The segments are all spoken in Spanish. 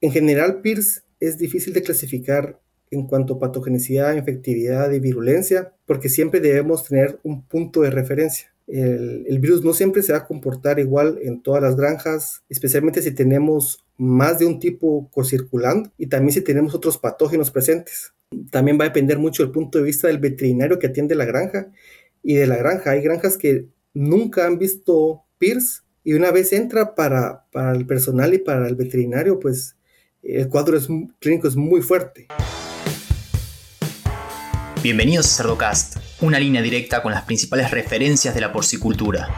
En general, PIRS es difícil de clasificar en cuanto a patogenicidad, efectividad y virulencia, porque siempre debemos tener un punto de referencia. El, virus no siempre se va a comportar igual en todas las granjas, especialmente si tenemos más de un tipo circulando y también si tenemos otros patógenos presentes. También va a depender mucho del punto de vista del veterinario que atiende la granja y de la granja. Hay granjas que nunca han visto PIRS y una vez entra para el personal y para el veterinario, pues el cuadro es, clínico es muy fuerte. Bienvenidos a Cerdocast, una línea directa con las principales referencias de la porcicultura.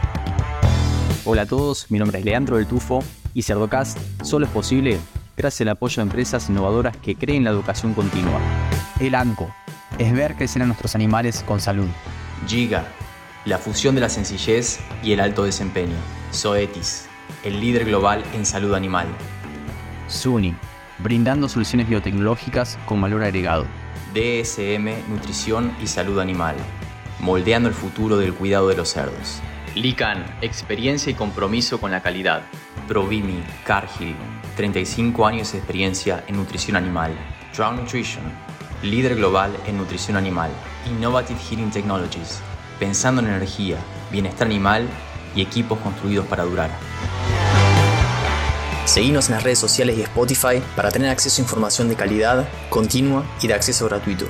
Hola a todos, mi nombre es Leandro del Tufo y Cerdocast solo es posible gracias al apoyo de empresas innovadoras que creen la educación continua. El ANCO es ver crecer a nuestros animales con salud. Giga, la fusión de la sencillez y el alto desempeño. Zoetis, el líder global en salud animal. Suni, brindando soluciones biotecnológicas con valor agregado. DSM, nutrición y salud animal, moldeando el futuro del cuidado de los cerdos. Lican, experiencia y compromiso con la calidad. Provimi, Cargill, 35 años de experiencia en nutrición animal. Drown Nutrition, líder global en nutrición animal. Innovative Heating Technologies, pensando en energía, bienestar animal y equipos construidos para durar. Seguimos en las redes sociales y Spotify para tener acceso a información de calidad, continua y de acceso gratuito.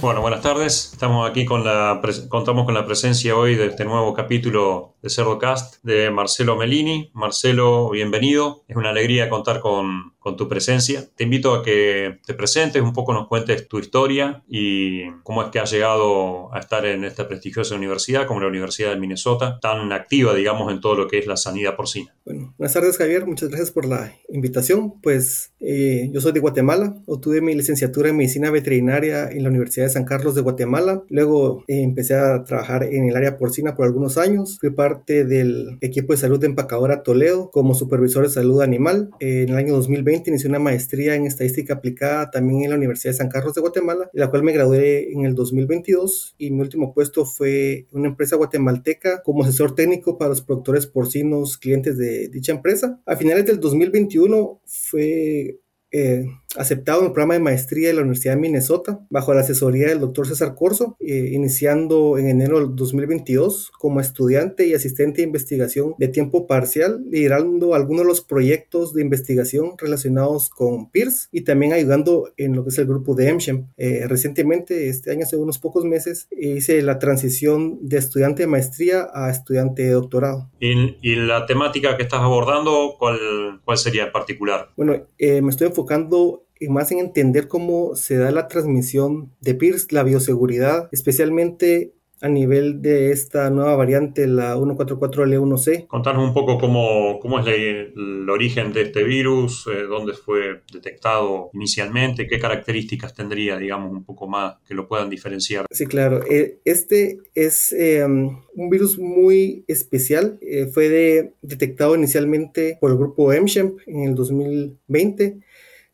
Bueno, buenas tardes. Estamos aquí con la contamos con la presencia hoy de este nuevo capítulo de Cerdocast de Marcelo Melini. Marcelo, bienvenido. Es una alegría contar con, con tu presencia. Te invito a que te presentes, un poco nos cuentes tu historia y cómo es que has llegado a estar en esta prestigiosa universidad como la Universidad de Minnesota, tan activa, digamos, en todo lo que es la sanidad porcina. Bueno, buenas tardes Javier, muchas gracias por la invitación. Pues eh, yo soy de Guatemala, obtuve mi licenciatura en medicina veterinaria en la Universidad de San Carlos de Guatemala. Luego eh, empecé a trabajar en el área porcina por algunos años. Fui parte del equipo de salud de empacadora Toledo como supervisor de salud animal. en el año 2020 inicié una maestría en estadística aplicada también en la Universidad de San Carlos de Guatemala, la cual me gradué en el 2022 y mi último puesto fue una empresa guatemalteca como asesor técnico para los productores porcinos clientes de dicha empresa. A finales del 2021 fue eh, aceptado en el programa de maestría de la Universidad de Minnesota bajo la asesoría del doctor César Corso, eh, iniciando en enero del 2022 como estudiante y asistente de investigación de tiempo parcial, liderando algunos de los proyectos de investigación relacionados con PIRS y también ayudando en lo que es el grupo de MSHEM. Eh, recientemente, este año, hace unos pocos meses, hice la transición de estudiante de maestría a estudiante de doctorado. ¿Y, y la temática que estás abordando, cuál, cuál sería en particular? Bueno, me estoy enfocando y más en entender cómo se da la transmisión de PIRS, la bioseguridad, especialmente a nivel de esta nueva variante, la 144L1C. Contanos un poco cómo, cómo es el, origen de este virus, eh, dónde fue detectado inicialmente, qué características tendría, digamos, un poco más que lo puedan diferenciar. Sí, claro. Eh, este es em, un virus muy especial. Eh, fue detectado inicialmente por el grupo MSHEMP en el 2020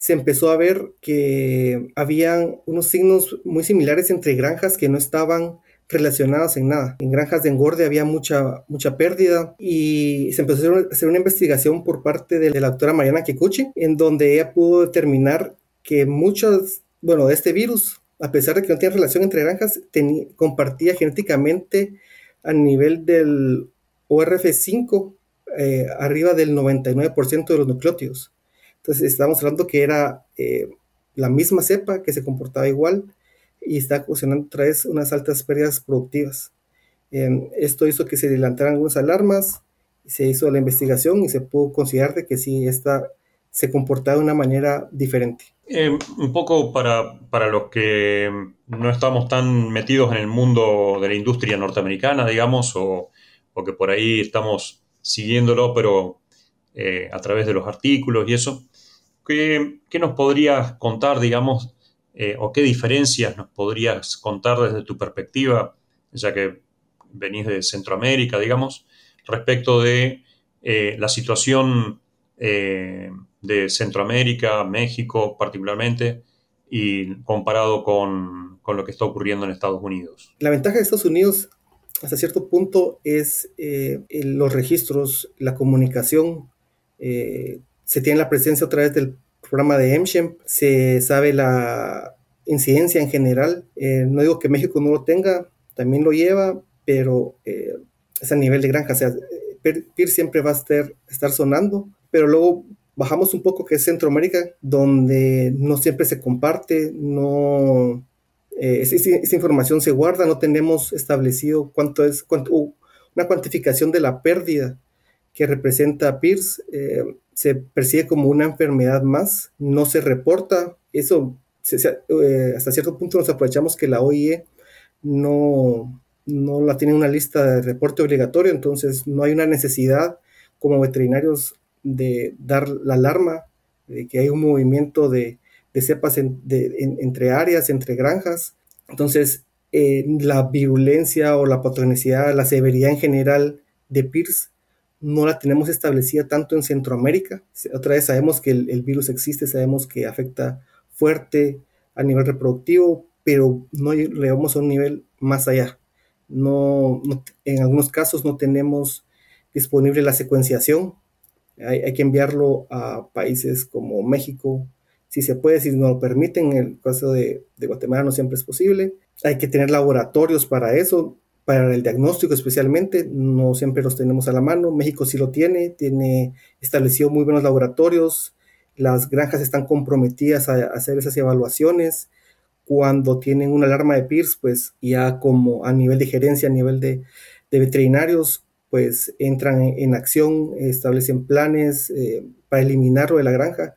se empezó a ver que habían unos signos muy similares entre granjas que no estaban relacionadas en nada. En granjas de engorde había mucha, mucha pérdida y se empezó a hacer una investigación por parte de la doctora Mariana Kikuchi, en donde ella pudo determinar que muchos, bueno, de este virus, a pesar de que no tiene relación entre granjas, compartía genéticamente a nivel del ORF5 eh, arriba del 99% de los nucleótidos. Entonces estamos hablando que era eh, la misma cepa que se comportaba igual y está ocasionando otra vez unas altas pérdidas productivas. Em, esto hizo que se adelantaran algunas alarmas, se hizo la investigación y se pudo considerar de que sí, esta se comportaba de una manera diferente. Eh, un poco para, para, los que no estamos tan metidos en el mundo de la industria norteamericana, digamos, o, o que por ahí estamos siguiéndolo, pero eh, a través de los artículos y eso. ¿Qué, nos podrías contar, digamos, eh, o qué diferencias nos podrías contar desde tu perspectiva, ya que venís de Centroamérica, digamos, respecto de eh, la situación de Centroamérica, México particularmente, y comparado con, con, lo que está ocurriendo en Estados Unidos? La ventaja de Estados Unidos hasta cierto punto es los registros, la comunicación eh, se tiene la presencia a través del programa de MSHEM, se sabe la incidencia en general. Eh, no digo que México no lo tenga, también lo lleva, pero eh, es a nivel de granja. O sea, PIR siempre va a estar, estar sonando, pero luego bajamos un poco que es Centroamérica, donde no siempre se comparte, no... Eh, esa, información se guarda, no tenemos establecido cuánto es, una cuantificación de la pérdida que representa PIRS. Eh, se percibe como una enfermedad más, no se reporta. Eso, eh, hasta cierto punto nos aprovechamos que la OIE no, no la tiene una lista de reporte obligatorio, entonces no hay una necesidad como veterinarios de dar la alarma de que hay un movimiento de, cepas entre áreas, entre granjas. Entonces, eh, la virulencia o la patogenicidad, la severidad en general de PIRS no la tenemos establecida tanto en Centroamérica. Otra vez sabemos que el, virus existe, sabemos que afecta fuerte a nivel reproductivo, pero no llegamos a un nivel más allá. No, en algunos casos no tenemos disponible la secuenciación. Hay, que enviarlo a países como México, si se puede, si nos lo permiten. En el caso de, de Guatemala no siempre es posible. Hay que tener laboratorios para eso para el diagnóstico especialmente, no siempre los tenemos a la mano. México sí lo tiene, tiene establecido muy buenos laboratorios, las granjas están comprometidas a hacer esas evaluaciones. Cuando tienen una alarma de PIRS, pues ya como a nivel de gerencia, a nivel de, veterinarios, pues entran en, acción, establecen planes eh, para eliminarlo de la granja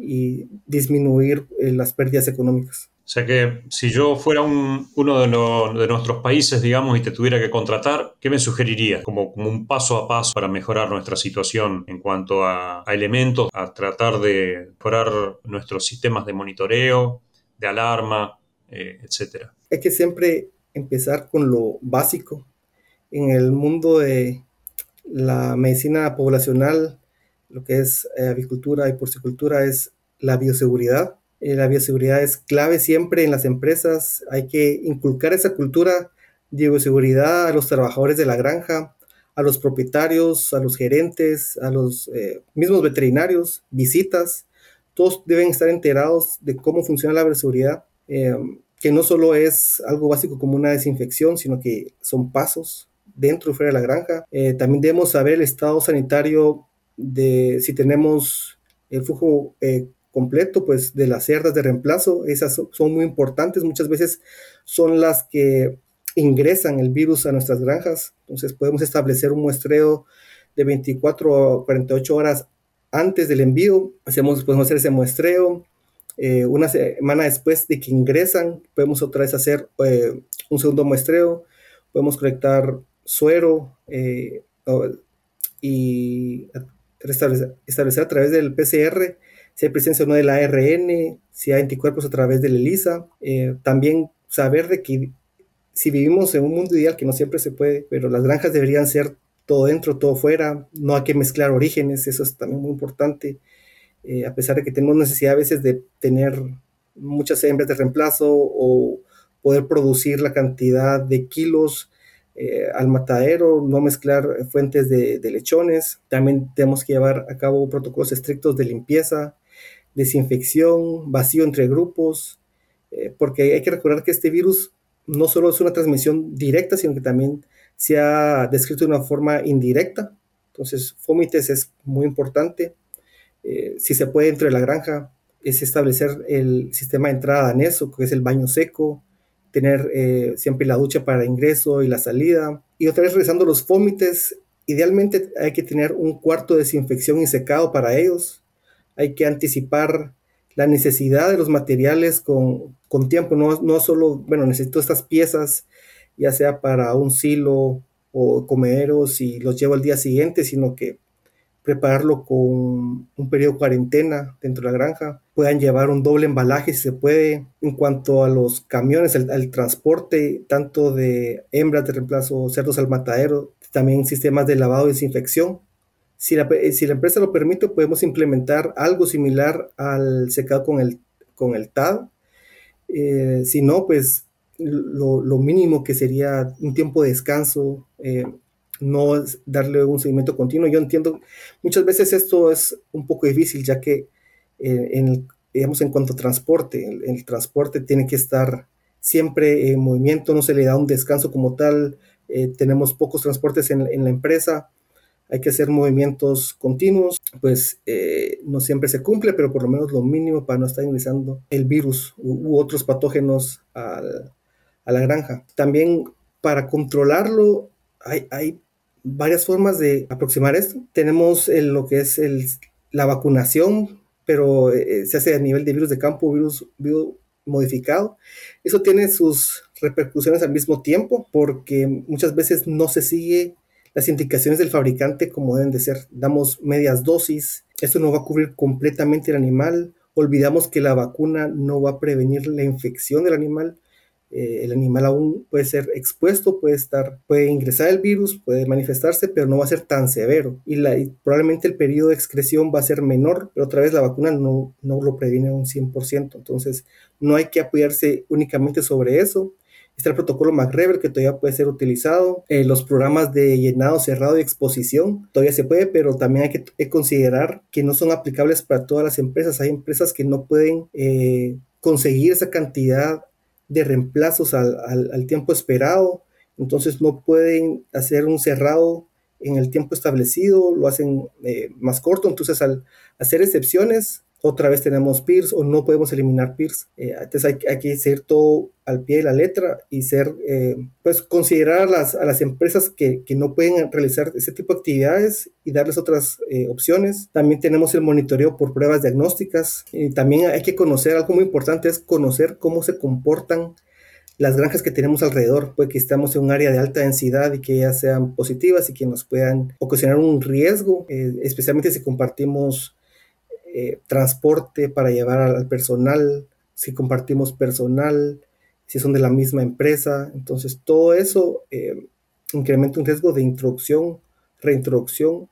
y disminuir eh, las pérdidas económicas. O sea que si yo fuera uno de, nuestros países, digamos, y te tuviera que contratar, ¿qué me sugeriría como, como un paso a paso para mejorar nuestra situación en cuanto a, elementos, a tratar de mejorar nuestros sistemas de monitoreo, de alarma, eh, etcétera? Hay que siempre empezar con lo básico. En el mundo de la medicina poblacional, lo que es eh, avicultura y porcicultura es la bioseguridad eh, la bioseguridad es clave siempre en las empresas. Hay que inculcar esa cultura de bioseguridad a los trabajadores de la granja, a los propietarios, a los gerentes, a los eh, mismos veterinarios, visitas. Todos deben estar enterados de cómo funciona la bioseguridad, eh, que no solo es algo básico como una desinfección, sino que son pasos dentro y fuera de la granja. también debemos saber el estado sanitario de si tenemos el flujo completo, pues de las cerdas de reemplazo, esas son muy importantes, muchas veces son las que ingresan el virus a nuestras granjas, entonces podemos establecer un muestreo de 24 a 48 horas antes del envío, hacemos, podemos hacer ese muestreo, eh, una semana después de que ingresan, podemos otra vez hacer eh, un segundo muestreo, podemos colectar suero eh, y establecer, a través del PCR si hay presencia o no del ARN, si hay anticuerpos a través de la ELISA. Eh, también saber de que si vivimos en un mundo ideal, que no siempre se puede, pero las granjas deberían ser todo dentro, todo fuera, no hay que mezclar orígenes, eso es también muy importante, eh, a pesar de que tenemos necesidad a veces de tener muchas hembras de reemplazo o poder producir la cantidad de kilos eh, al matadero, no mezclar fuentes de, lechones. También tenemos que llevar a cabo protocolos estrictos de limpieza, desinfección, vacío entre grupos, eh, porque hay que recordar que este virus no solo es una transmisión directa, sino que también se ha descrito de una forma indirecta. Entonces, Fómites es muy importante. Eh, si se puede dentro de la granja, es establecer el sistema de entrada en eso, que es el baño seco, tener eh, siempre la ducha para ingreso y la salida. Y otra vez regresando los fómites, idealmente hay que tener un cuarto de desinfección y secado para ellos hay que anticipar la necesidad de los materiales con, tiempo, no, no solo, bueno, necesito estas piezas, ya sea para un silo o comederos y los llevo al día siguiente, sino que prepararlo con un periodo de cuarentena dentro de la granja. Puedan llevar un doble embalaje si se puede. En cuanto a los camiones, el, transporte tanto de hembras de reemplazo, cerdos al matadero, también sistemas de lavado y desinfección si la, si la empresa lo permite, podemos implementar algo similar al secado con el, con el TAD. Eh, si no, pues lo, mínimo que sería un tiempo de descanso, eh, no darle un seguimiento continuo. Yo entiendo, muchas veces esto es un poco difícil, ya que eh, en, digamos, en cuanto a transporte, el, transporte tiene que estar siempre en movimiento, no se le da un descanso como tal, eh, tenemos pocos transportes en, la empresa, hay que hacer movimientos continuos, pues eh, no siempre se cumple, pero por lo menos lo mínimo para no estar ingresando el virus u, u otros patógenos al, a la granja. También para controlarlo hay, hay varias formas de aproximar esto. Tenemos el, lo que es la vacunación, pero eh, se hace a nivel de virus de campo, virus modificado. Eso tiene sus repercusiones al mismo tiempo porque muchas veces no se sigue las indicaciones del fabricante como deben de ser. Damos medias dosis, esto no va a cubrir completamente el animal. Olvidamos que la vacuna no va a prevenir la infección del animal eh, el animal aún puede ser expuesto, puede estar, puede ingresar el virus, puede manifestarse, pero no va a ser tan severo. Y, probablemente el periodo de excreción va a ser menor, pero otra vez la vacuna no, no lo previene un 100%. Entonces, no hay que apoyarse únicamente sobre eso. Está el protocolo McRever que todavía puede ser utilizado. Eh, los programas de llenado cerrado y exposición todavía se puede, pero también hay que considerar que no son aplicables para todas las empresas. Hay empresas que no pueden eh, conseguir esa cantidad de reemplazos al, tiempo esperado, entonces no pueden hacer un cerrado en el tiempo establecido, lo hacen eh, más corto, entonces al hacer excepciones otra vez tenemos PIRS o no podemos eliminar PIRS. Eh, entonces hay, que ser todo al pie de la letra y ser, eh, pues considerar a las, a las empresas que, que, no pueden realizar ese tipo de actividades y darles otras eh, opciones. También tenemos el monitoreo por pruebas diagnósticas y también hay que conocer, algo muy importante es conocer cómo se comportan las granjas que tenemos alrededor, puede que estamos en un área de alta densidad y que ellas sean positivas y que nos puedan ocasionar un riesgo, especialmente si compartimos eh, transporte para llevar al personal, si compartimos personal, si son de la misma empresa. Entonces, todo eso eh, incrementa un riesgo de introducción, reintroducción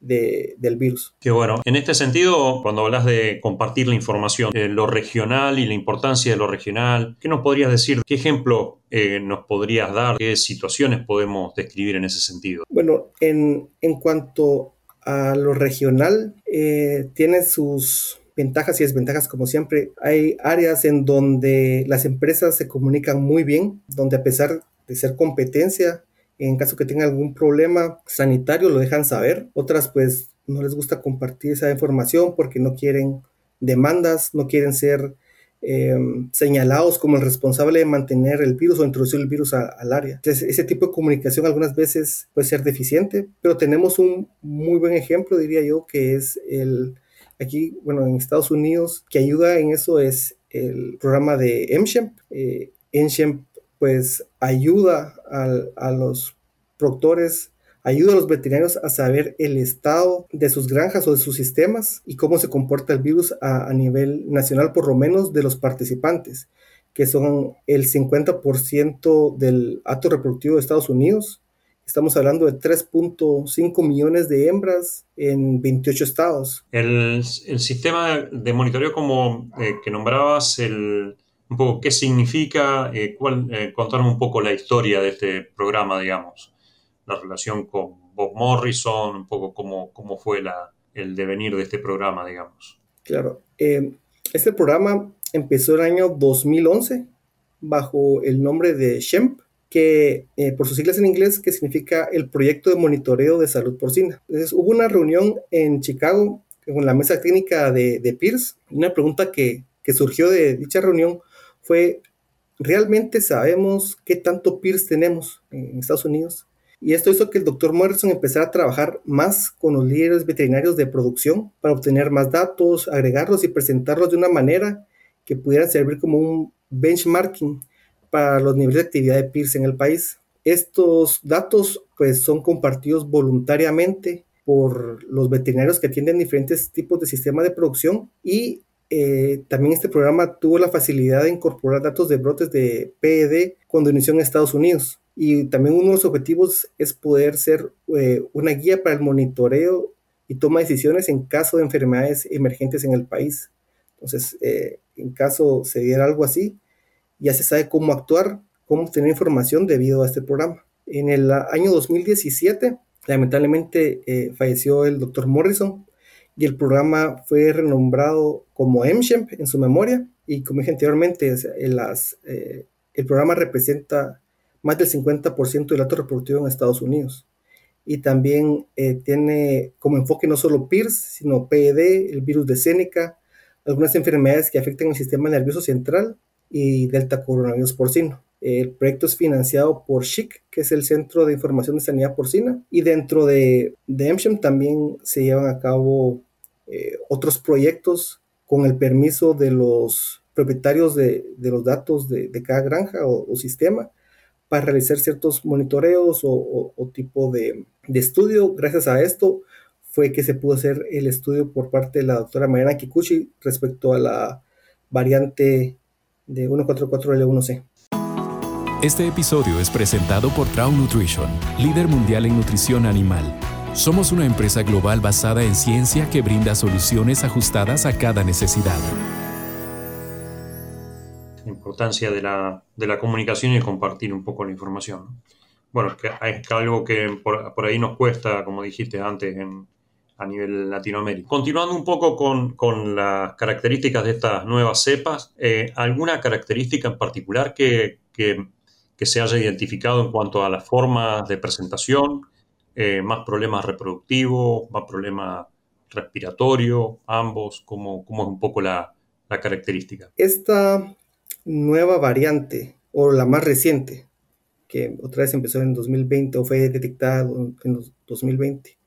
de, del virus. Qué bueno. En este sentido, cuando hablas de compartir la información, eh, lo regional y la importancia de lo regional, ¿qué nos podrías decir? ¿Qué ejemplo nos podrías dar? ¿Qué situaciones podemos describir en ese sentido? Bueno, en, en cuanto a lo regional eh, tiene sus ventajas y desventajas como siempre. Hay áreas en donde las empresas se comunican muy bien, donde a pesar de ser competencia, en caso que tengan algún problema sanitario lo dejan saber. Otras pues no les gusta compartir esa información porque no quieren demandas, no quieren ser Em, señalados como el responsable de mantener el virus o introducir el virus al área. Entonces, ese tipo de comunicación algunas veces puede ser deficiente, pero tenemos un muy buen ejemplo, diría yo, que es el, aquí, bueno, en Estados Unidos, que ayuda en eso es el programa de MSHEMP. Eh, MSHEMP pues ayuda a los proctores ayuda a los veterinarios a saber el estado de sus granjas o de sus sistemas y cómo se comporta el virus a, nivel nacional, por lo menos de los participantes, que son el 50% del acto reproductivo de Estados Unidos. Estamos hablando de 3.5 millones de hembras en 28 estados. El, sistema de monitoreo como eh, que nombrabas, el, un poco qué significa, eh, cuál, eh, contarme un poco la historia de este programa, digamos la relación con Bob Morrison, un poco cómo, cómo fue el devenir de este programa, digamos. Claro. Eh, este programa empezó el año 2011 bajo el nombre de SHEMP, que eh, por sus siglas en inglés, que significa el Proyecto de Monitoreo de Salud Porcina. Entonces hubo una reunión en Chicago con la mesa técnica de, de Pierce. Una pregunta que, que surgió de dicha reunión fue, ¿realmente sabemos qué tanto Pierce tenemos en Estados Unidos? Y esto hizo que el doctor Morrison empezara a trabajar más con los líderes veterinarios de producción para obtener más datos, agregarlos y presentarlos de una manera que pudieran servir como un benchmarking para los niveles de actividad de PIRS en el país. Estos datos pues son compartidos voluntariamente por los veterinarios que atienden diferentes tipos de sistemas de producción y eh, también este programa tuvo la facilidad de incorporar datos de brotes de PED cuando inició en Estados Unidos. Y también uno de los objetivos es poder ser eh, una guía para el monitoreo y toma de decisiones en caso de enfermedades emergentes en el país. Entonces, eh, en caso se diera algo así, ya se sabe cómo actuar, cómo obtener información debido a este programa. En el año 2017, lamentablemente eh, falleció el doctor Morrison y el programa fue renombrado como MSHEMP en su memoria. Y como dije anteriormente, las, el programa representa más del 50% del dato reproductivo en Estados Unidos. Y también eh, tiene como enfoque no solo PIRS, sino PED, el virus de Seneca, algunas enfermedades que afectan el sistema nervioso central y delta coronavirus porcino. El proyecto es financiado por SHIC, que es el Centro de Información de Sanidad Porcina, y dentro de, de también se llevan a cabo eh, otros proyectos con el permiso de los propietarios de, los datos de cada granja o, sistema para realizar ciertos monitoreos o, tipo de, de, estudio. Gracias a esto fue que se pudo hacer el estudio por parte de la doctora Mariana Kikuchi respecto a la variante de 144L1C. Este episodio es presentado por Traum Nutrition, líder mundial en nutrición animal. Somos una empresa global basada en ciencia que brinda soluciones ajustadas a cada necesidad. Importancia de la, de la comunicación y compartir un poco la información. Bueno, es algo que por, por, ahí nos cuesta, como dijiste antes, en, a nivel Latinoamérica. Continuando un poco con, con las características de estas nuevas cepas, eh, ¿alguna característica en particular que, que, que, se haya identificado en cuanto a las formas de presentación? Eh, ¿Más problemas reproductivos? ¿Más problemas respiratorios? ¿Ambos? ¿Cómo, cómo es un poco la, la característica? Esta nueva variante, o la más reciente, que otra vez empezó en 2020 o fue detectada en 2020,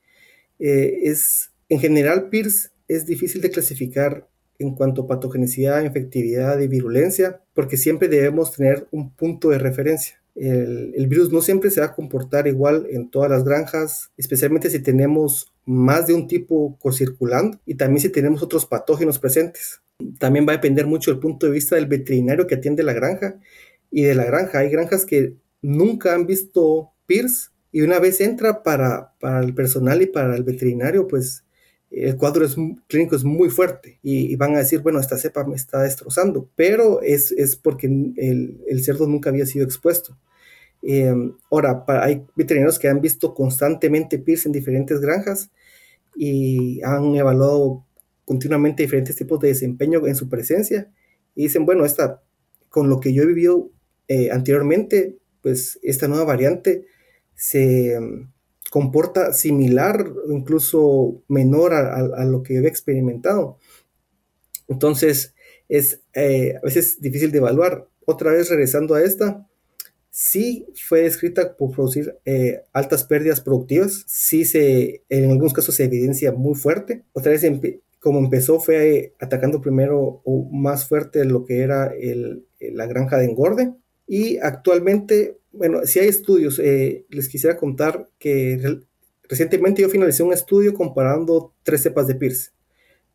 eh, es, en general, PIRS es difícil de clasificar en cuanto a patogenicidad, efectividad y virulencia, porque siempre debemos tener un punto de referencia. El, el, virus no siempre se va a comportar igual en todas las granjas, especialmente si tenemos más de un tipo circulando y también si tenemos otros patógenos presentes. También va a depender mucho del punto de vista del veterinario que atiende la granja y de la granja. Hay granjas que nunca han visto PIRS y una vez entra para, para el personal y para el veterinario, pues el cuadro es, clínico es muy fuerte y, van a decir, bueno, esta cepa me está destrozando, pero es, es porque el, cerdo nunca había sido expuesto. Eh, ahora, para, hay veterinarios que han visto constantemente PIRS en diferentes granjas y han evaluado continuamente diferentes tipos de desempeño en su presencia y dicen, bueno, esta, con lo que yo he vivido eh, anteriormente, pues esta nueva variante se mm, comporta similar o incluso menor a, lo que yo había experimentado. Entonces, es eh, a veces difícil de evaluar. Otra vez regresando a esta, sí fue descrita por producir eh, altas pérdidas productivas, sí se, en algunos casos se evidencia muy fuerte. Otra vez, como empezó, fue atacando primero o más fuerte lo que era el, la granja de engorde. Y actualmente bueno, si hay estudios, eh, les quisiera contar que recientemente yo finalicé un estudio comparando tres cepas de PIRS.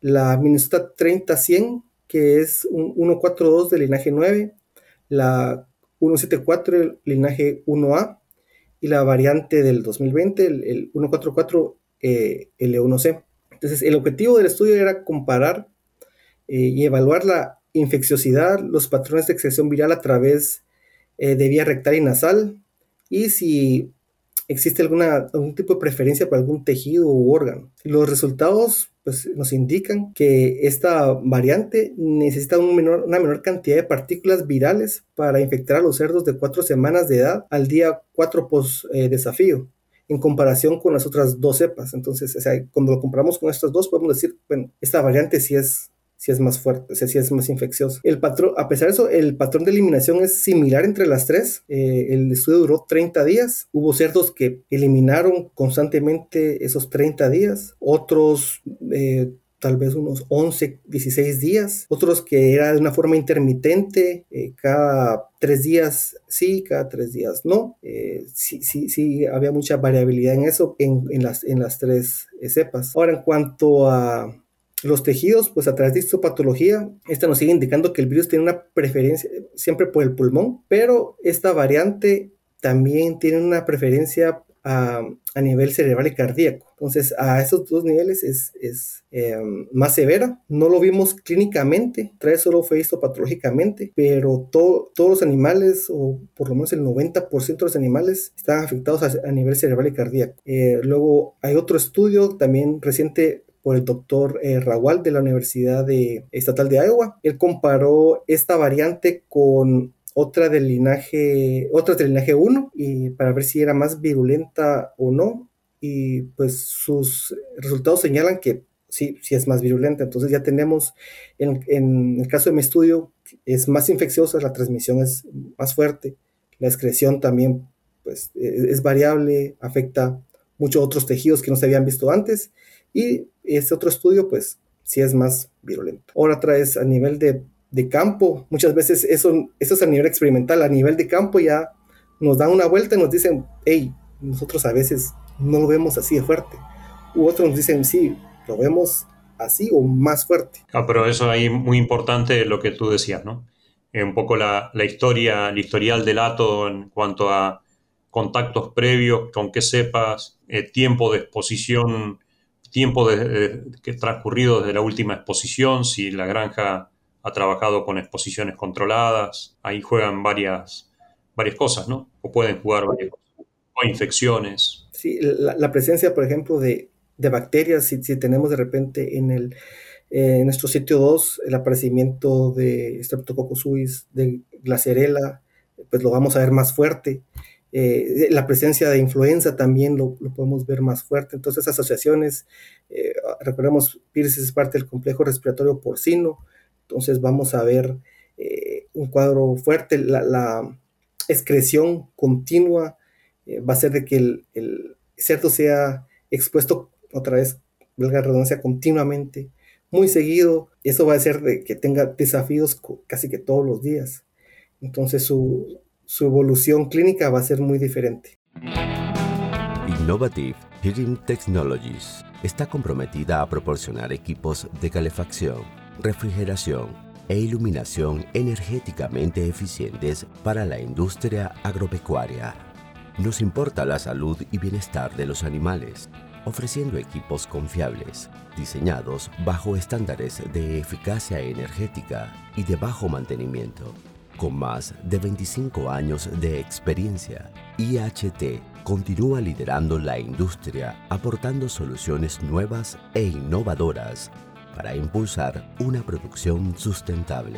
La Minnesota 30-100, que es un 142 del linaje 9, la 174 del linaje 1A y la variante del 2020, el, 144 eh, L1C. Entonces, el objetivo del estudio era comparar eh, y evaluar la infecciosidad, los patrones de excreción viral a través eh, de vía rectal y nasal y si existe alguna, algún tipo de preferencia para algún tejido u órgano. Los resultados pues, nos indican que esta variante necesita una menor cantidad de partículas virales para infectar a los cerdos de cuatro semanas de edad al día 4 post eh, desafío en comparación con las otras dos cepas. Entonces, o sea, cuando lo comparamos con estas dos, podemos decir, bueno, esta variante sí es si es más fuerte, si es más infeccioso. El patrón, a pesar de eso, el patrón de eliminación es similar entre las tres. Eh, el estudio duró 30 días. Hubo cerdos que eliminaron constantemente esos 30 días, otros eh, tal vez unos 11, 16 días, otros que era de una forma intermitente, eh, cada tres días sí, cada tres días no. sí, sí, sí, había mucha variabilidad en eso, en, en las, en las tres cepas. Ahora, en cuanto a los tejidos, pues a través de histopatología, esta nos sigue indicando que el virus tiene una preferencia siempre por el pulmón, pero esta variante también tiene una preferencia a, nivel cerebral y cardíaco. Entonces, a esos dos niveles es, es em, más severa. No lo vimos clínicamente, trae solo fue visto patológicamente, pero todos los animales, o por lo menos el 90% de los animales, están afectados a, nivel cerebral y cardíaco. Eh, luego, hay otro estudio también reciente por el doctor eh, Rawal de la Universidad Estatal de Iowa. Él comparó esta variante con otra del linaje, otra del linaje 1, y para ver si era más virulenta o no. Y pues sus resultados señalan que sí, sí es más virulenta. Entonces ya tenemos, en, el caso de mi estudio, es más infecciosa, la transmisión es más fuerte, la excreción también pues, e, es variable, afecta muchos otros tejidos que no se habían visto antes. Y este otro estudio, pues, sí es más virulento. Ahora traes a nivel de de campo. Muchas veces eso, eso es a nivel experimental, a nivel de campo ya nos dan una vuelta y nos dicen, hey, nosotros a veces no lo vemos así de fuerte. U otros nos dicen, sí, lo vemos así o más fuerte. Ah, pero eso ahí muy importante lo que tú decías, ¿no? Eh, un poco la, la, historia, el historial del ato en cuanto a contactos previos, con qué sepas, eh, tiempo de exposición, tiempo de, que transcurrido desde la última exposición, si la granja ha trabajado con exposiciones controladas, ahí juegan varias, varias cosas, ¿no? O pueden jugar varias cosas, o infecciones. Sí, la, presencia, por ejemplo, de, bacterias, si, tenemos de repente en, el, en nuestro sitio 2 el aparecimiento de Streptococcus suis, de Glacerella, pues lo vamos a ver más fuerte. Eh, la presencia de influenza también lo, podemos ver más fuerte. Entonces, asociaciones, eh, recordemos, PIRS es parte del complejo respiratorio porcino, entonces vamos a ver eh, un cuadro fuerte, la, excreción continua eh, va a ser de que el, cerdo sea expuesto otra vez, valga redundancia, continuamente, muy seguido. Eso va a hacer de que tenga desafíos casi que todos los días. Entonces su, su evolución clínica va a ser muy diferente. Innovative Heating Technologies está comprometida a proporcionar equipos de calefacción refrigeración e iluminación energéticamente eficientes para la industria agropecuaria. Nos importa la salud y bienestar de los animales, ofreciendo equipos confiables, diseñados bajo estándares de eficacia energética y de bajo mantenimiento. Con más de 25 años de experiencia, IHT continúa liderando la industria aportando soluciones nuevas e innovadoras para impulsar una producción sustentable.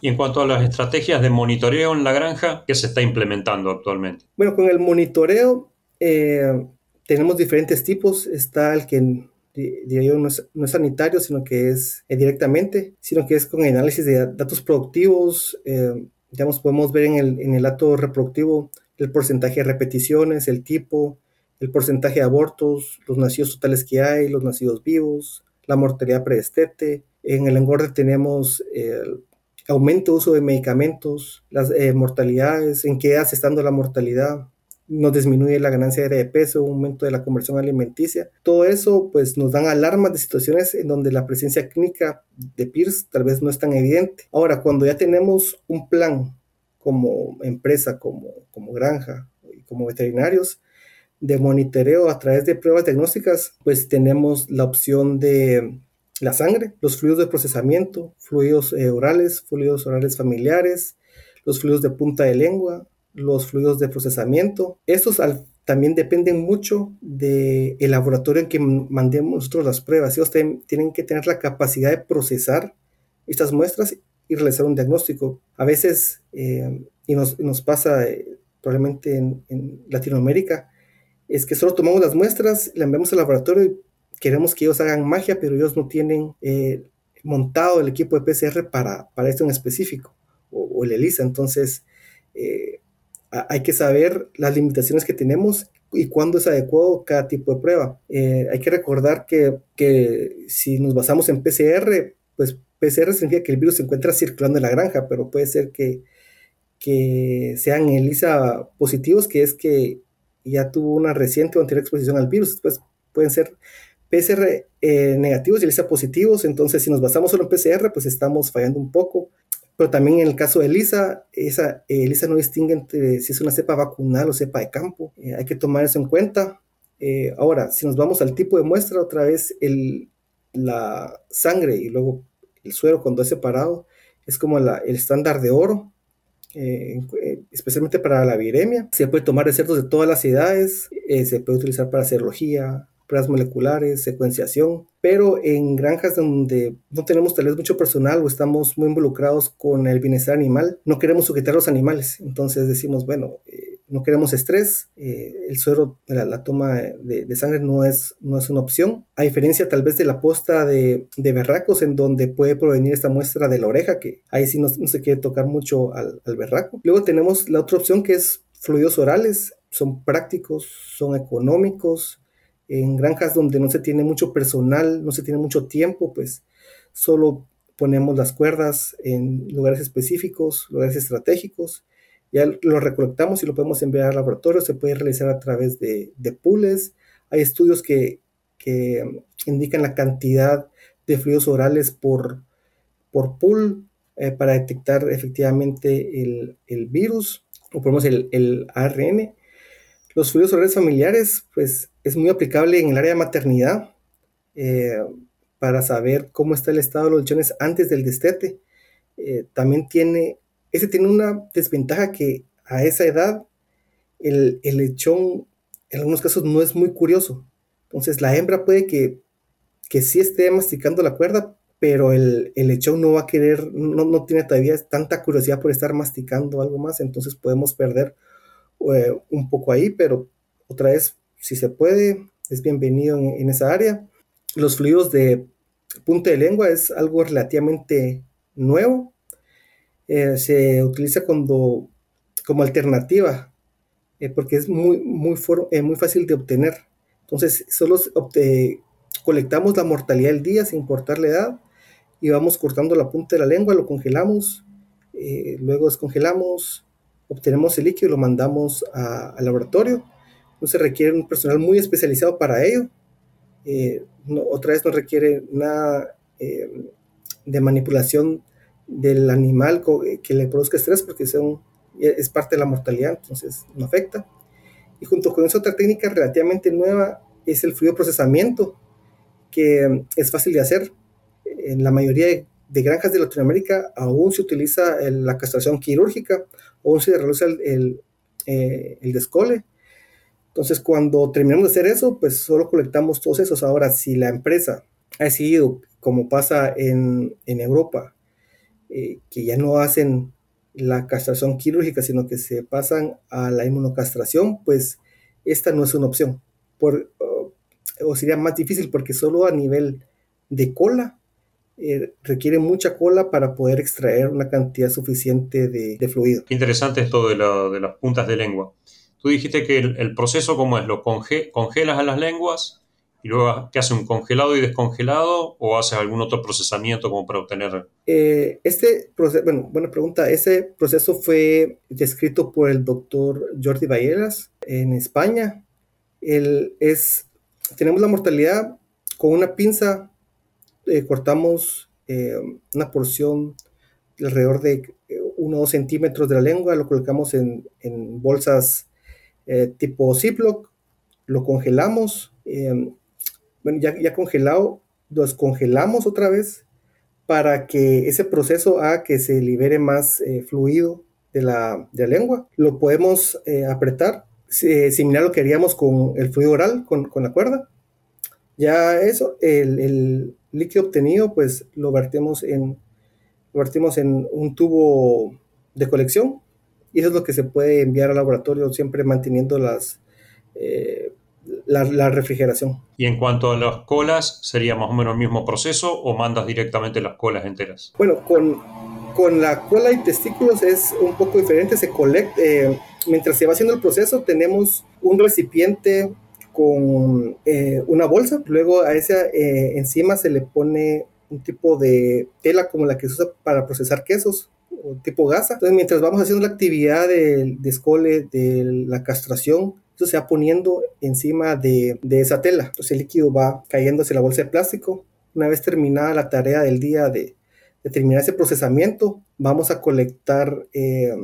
Y en cuanto a las estrategias de monitoreo en la granja, ¿qué se está implementando actualmente? Bueno, con el monitoreo eh, tenemos diferentes tipos. Está el que diría yo, no es, sanitario, sino que es eh, directamente, sino que es con análisis de datos productivos. Eh, digamos, podemos ver en el, en el dato reproductivo el porcentaje de repeticiones, el tipo, el porcentaje de abortos, los nacidos totales que hay, los nacidos vivos, la mortalidad predestete. En el engorde tenemos el aumento de uso de medicamentos, las eh, mortalidades, en qué hace estando la mortalidad, nos disminuye la ganancia de peso, aumento de la conversión alimenticia. Todo eso pues nos dan alarmas de situaciones en donde la presencia clínica de PIRS tal vez no es tan evidente. Ahora, cuando ya tenemos un plan como empresa, como, como granja como veterinarios, de monitoreo a través de pruebas diagnósticas, pues tenemos la opción de la sangre, los fluidos de procesamiento, fluidos eh, orales, fluidos orales familiares, los fluidos de punta de lengua, los fluidos de procesamiento. Estos también dependen mucho del laboratorio en que mandemos nosotros las pruebas. Ellos tienen que tener la capacidad de procesar estas muestras y realizar un diagnóstico. A veces, eh, y, nos, pasa eh, probablemente en Latinoamérica, es que solo tomamos las muestras, la enviamos al laboratorio y queremos que ellos hagan magia, pero ellos no tienen eh, montado el equipo de PCR para, para esto en específico, o, el ELISA. Entonces, eh, hay que saber las limitaciones que tenemos y cuándo es adecuado cada tipo de prueba. Eh, hay que recordar que, que, si nos basamos en PCR, pues PCR significa que el virus se encuentra circulando en la granja, pero puede ser que, que sean ELISA positivos, que es que ya tuvo una reciente o anterior exposición al virus. Después pueden ser PCR eh, negativos y ELISA positivos. Entonces, si nos basamos solo en PCR, pues estamos fallando un poco. pero también en el caso de ELISA, esa, ELISA no distingue entre si es una cepa vacunal o cepa de campo. hay que tomar eso en cuenta. ahora, si nos vamos al tipo de muestra, otra vez el, la sangre y luego el suero cuando es separado es como el estándar de oro, eh, eh, especialmente para la viremia. Se puede tomar de cerdos de todas las edades, eh, se puede utilizar para serología, pruebas moleculares, secuenciación, pero en granjas donde no tenemos tal vez mucho personal o estamos muy involucrados con el bienestar animal, no queremos sujetar a los animales. Entonces decimos, bueno, no queremos estrés, eh, el suero, la, toma de, sangre no es, no es una opción, a diferencia tal vez de la posta de, de berracos en donde puede provenir esta muestra de la oreja, que ahí sí no, se quiere tocar mucho al, al berraco. Luego tenemos la otra opción que es fluidos orales, son prácticos, son económicos, en granjas donde no se tiene mucho personal, no se tiene mucho tiempo, pues solo ponemos las cuerdas en lugares específicos, lugares estratégicos, ya lo recolectamos y lo podemos enviar al laboratorio, se puede realizar a través de, de pools. Hay estudios que, que, indican la cantidad de fluidos orales por, por pool eh, para detectar efectivamente el, el virus o ponemos el, el ARN. Los fluidos orales familiares, pues es muy aplicable en el área de maternidad eh, para saber cómo está el estado de los lechones antes del destete. Eh, también tiene ese tiene una desventaja que a esa edad el, lechón en algunos casos no es muy curioso. Entonces la hembra puede que, que sí esté masticando la cuerda, pero el, lechón no va a querer, no, no, tiene todavía tanta curiosidad por estar masticando algo más, entonces podemos perder eh, un poco ahí, pero otra vez, si se puede, es bienvenido en, en esa área. Los fluidos de punta de lengua es algo relativamente nuevo, eh, se utiliza cuando, como alternativa, eh, porque es muy, muy, eh, muy fácil de obtener. Entonces, solo colectamos la mortalidad del día sin importar la edad y vamos cortando la punta de la lengua, lo congelamos, luego descongelamos, obtenemos el líquido y lo mandamos al laboratorio. Entonces requiere un personal muy especializado para ello. otra vez no requiere nada de manipulación del animal eh, que le produzca estrés porque son, es parte de la mortalidad, entonces no afecta. Y junto con esa otra técnica relativamente nueva es el fluido procesamiento, que mm, es fácil de hacer. En la mayoría de, granjas de Latinoamérica aún se utiliza la castración quirúrgica, aún se realiza el, eh, el, descole. Entonces, cuando terminamos de hacer eso, pues solo colectamos todos esos. Ahora, si la empresa ha decidido, como pasa en, en Europa, eh, que ya no hacen la castración quirúrgica, sino que se pasan a la inmunocastración, pues esta no es una opción. Por, o sería más difícil porque solo a nivel de cola eh, requiere mucha cola para poder extraer una cantidad suficiente de, fluido. Qué interesante esto de, de, las puntas de lengua. Tú dijiste que el, proceso, ¿cómo es? Lo congelas a las lenguas y luego ¿qué hace un congelado y descongelado o hace algún otro procesamiento como para obtener? Eh, este proceso, bueno, buena pregunta. Ese proceso fue descrito por el doctor Jordi Valleras en España. Él es, tenemos la mortalidad con una pinza, eh, cortamos eh, una porción alrededor de 1 o 2 centímetros de la lengua, lo colocamos en, en bolsas tipo Ziploc, lo congelamos bueno, ya, ya congelado, los congelamos otra vez para que ese proceso haga que se libere más eh, fluido de la, de la, lengua. Lo podemos eh, apretar, eh, similar a lo que haríamos con el fluido oral, con, con la cuerda. Ya eso, el, el, líquido obtenido, pues lo vertimos en, lo vertimos en un tubo de colección y eso es lo que se puede enviar al laboratorio siempre manteniendo las la, refrigeración. Y en cuanto a las colas, ¿sería más o menos el mismo proceso o mandas directamente las colas enteras? Bueno, con, con la cola y testículos es un poco diferente. Se colecta, eh, mientras se va haciendo el proceso, tenemos un recipiente con eh, una bolsa. Luego a esa eh, encima se le pone un tipo de tela como la que se usa para procesar quesos tipo gasa. Entonces, mientras vamos haciendo la actividad del descole, de la castración, se va poniendo encima de, esa tela. Entonces el líquido va cayendo hacia la bolsa de plástico. Una vez terminada la tarea del día de, de terminar ese procesamiento, vamos a colectar eh,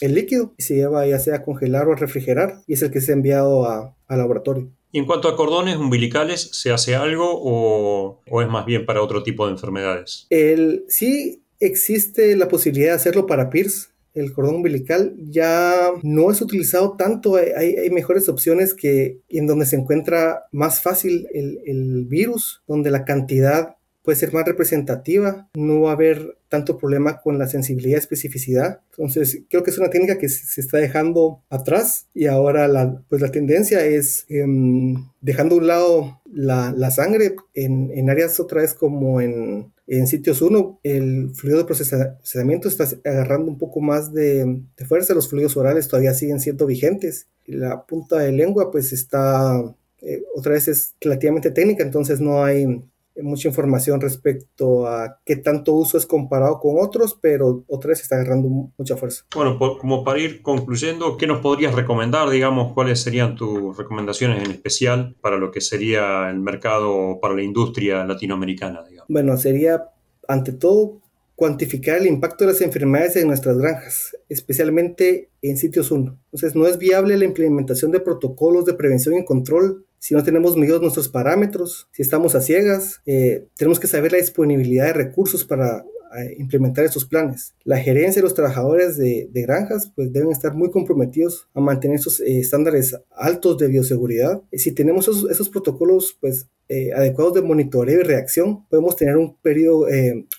el líquido y se lleva ya sea a congelar o a refrigerar y es el que se ha enviado al laboratorio. Y en cuanto a cordones umbilicales, ¿se hace algo o, o, es más bien para otro tipo de enfermedades? El, sí existe la posibilidad de hacerlo para PIRS, el cordón umbilical ya no es utilizado tanto, hay, hay mejores opciones que en donde se encuentra más fácil el, el, virus, donde la cantidad puede ser más representativa, no va a haber tanto problema con la sensibilidad y especificidad. Entonces, creo que es una técnica que se está dejando atrás y ahora la, pues la tendencia es em, dejando a un lado la, sangre en, áreas otra vez como en, en sitios 1, el fluido de procesamiento está agarrando un poco más de, de fuerza, los fluidos orales todavía siguen siendo vigentes. La punta de lengua pues está, eh, otra vez es relativamente técnica, entonces no hay mucha información respecto a qué tanto uso es comparado con otros, pero otra vez está agarrando mucha fuerza. Bueno, como para ir concluyendo, ¿qué nos podrías recomendar, digamos, cuáles serían tus recomendaciones en especial para lo que sería el mercado, para la industria latinoamericana? Digamos? Bueno, sería ante todo cuantificar el impacto de las enfermedades en nuestras granjas, especialmente en sitios 1. Entonces, no es viable la implementación de protocolos de prevención y control si no tenemos medidos nuestros parámetros, si estamos a ciegas, eh, tenemos que saber la disponibilidad de recursos para eh, implementar estos planes. La gerencia y los trabajadores de, granjas pues deben estar muy comprometidos a mantener esos eh, estándares altos de bioseguridad. Si tenemos esos, protocolos pues adecuados de monitoreo y reacción, podemos tener un periodo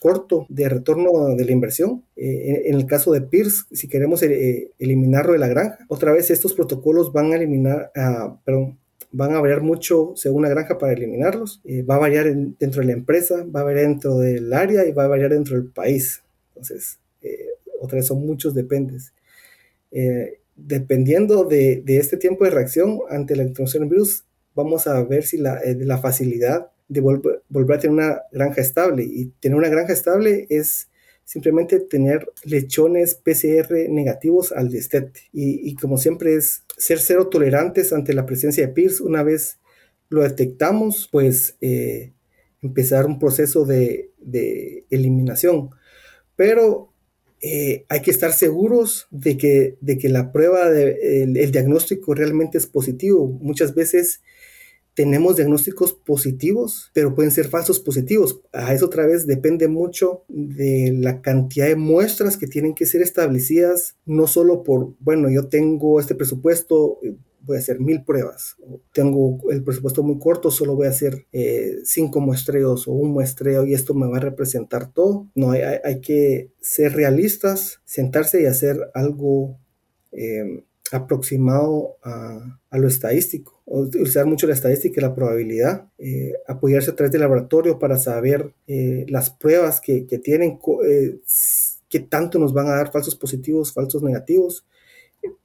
corto de retorno de la inversión. En, el caso de PIRS, si queremos eliminarlo de la granja, otra vez estos protocolos van a eliminar, uh, perdón, van a variar mucho según la granja para eliminarlos. Eh, va a variar dentro de la empresa, va a variar dentro del área y va a variar dentro del país. Entonces, eh, otra vez son muchos dependes. Eh, dependiendo de, de, este tiempo de reacción ante la introducción del virus, vamos a ver si la, la facilidad de volver a tener una granja estable. Y tener una granja estable es simplemente tener lechones PCR negativos al destete. Y, y, como siempre es ser cero tolerantes ante la presencia de PIRS. Una vez lo detectamos, pues eh, empezar un proceso de, de eliminación. Pero eh, hay que estar seguros de que, de que la prueba, de, el, el diagnóstico realmente es positivo. Muchas veces tenemos diagnósticos positivos, pero pueden ser falsos positivos. A eso otra vez depende mucho de la cantidad de muestras que tienen que ser establecidas, no solo por, bueno, yo tengo este presupuesto, voy a hacer mil pruebas, tengo el presupuesto muy corto, solo voy a hacer eh, cinco muestreos o un muestreo y esto me va a representar todo. No, hay, que ser realistas, sentarse y hacer algo eh, aproximado a, a lo estadístico utilizar mucho la estadística y la probabilidad, eh, apoyarse a través del laboratorio para saber eh, las pruebas que, que tienen, eh, qué tanto nos van a dar falsos positivos, falsos negativos.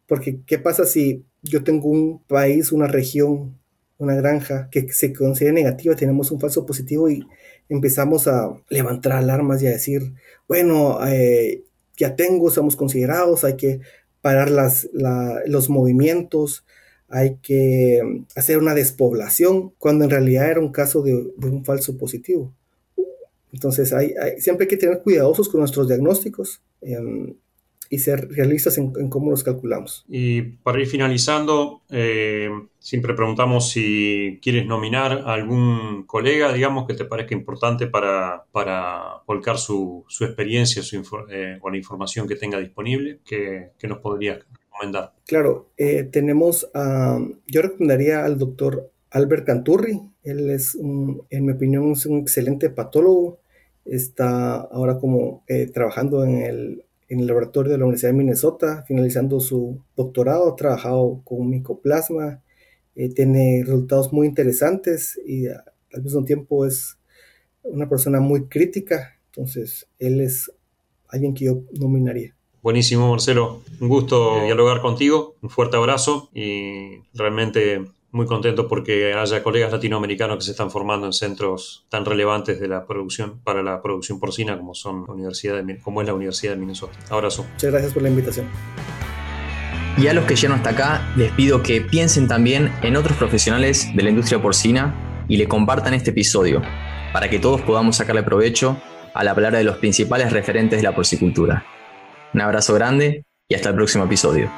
Porque, ¿qué pasa si yo tengo un país, una región, una granja que se considera negativa, tenemos un falso positivo y empezamos a levantar alarmas y a decir, bueno, ya tengo, somos considerados, hay que parar las, los movimientos, hay que hacer una despoblación, cuando en realidad era un caso de, un falso positivo. Entonces, hay, siempre hay que tener cuidadosos con nuestros diagnósticos em, y ser realistas en, cómo los calculamos. Y para ir finalizando, eh, siempre preguntamos si quieres nominar a algún colega, digamos, que te parezca importante para, para volcar su, su experiencia su eh, o la información que tenga disponible, que, que nos podrías Claro, eh, tenemos, a, yo recomendaría al doctor Albert Canturri, él es, en mi opinión, es un excelente patólogo, está ahora como eh, trabajando en el, en el laboratorio de la Universidad de Minnesota, finalizando su doctorado, ha trabajado con micoplasma, eh, tiene resultados muy interesantes y al mismo tiempo es una persona muy crítica, entonces él es alguien que yo nominaría. Buenísimo, Marcelo. Un gusto dialogar contigo. Un fuerte abrazo y realmente muy contento porque haya colegas latinoamericanos que se están formando en centros tan relevantes de la producción para la producción porcina como son la Universidad de, como es la Universidad de Minnesota. Abrazo. Muchas gracias por la invitación. Y a los que llegan hasta acá, les pido que piensen también en otros profesionales de la industria porcina y le compartan este episodio para que todos podamos sacarle provecho a la palabra de los principales referentes de la porcicultura. Un abrazo grande y hasta el próximo episodio.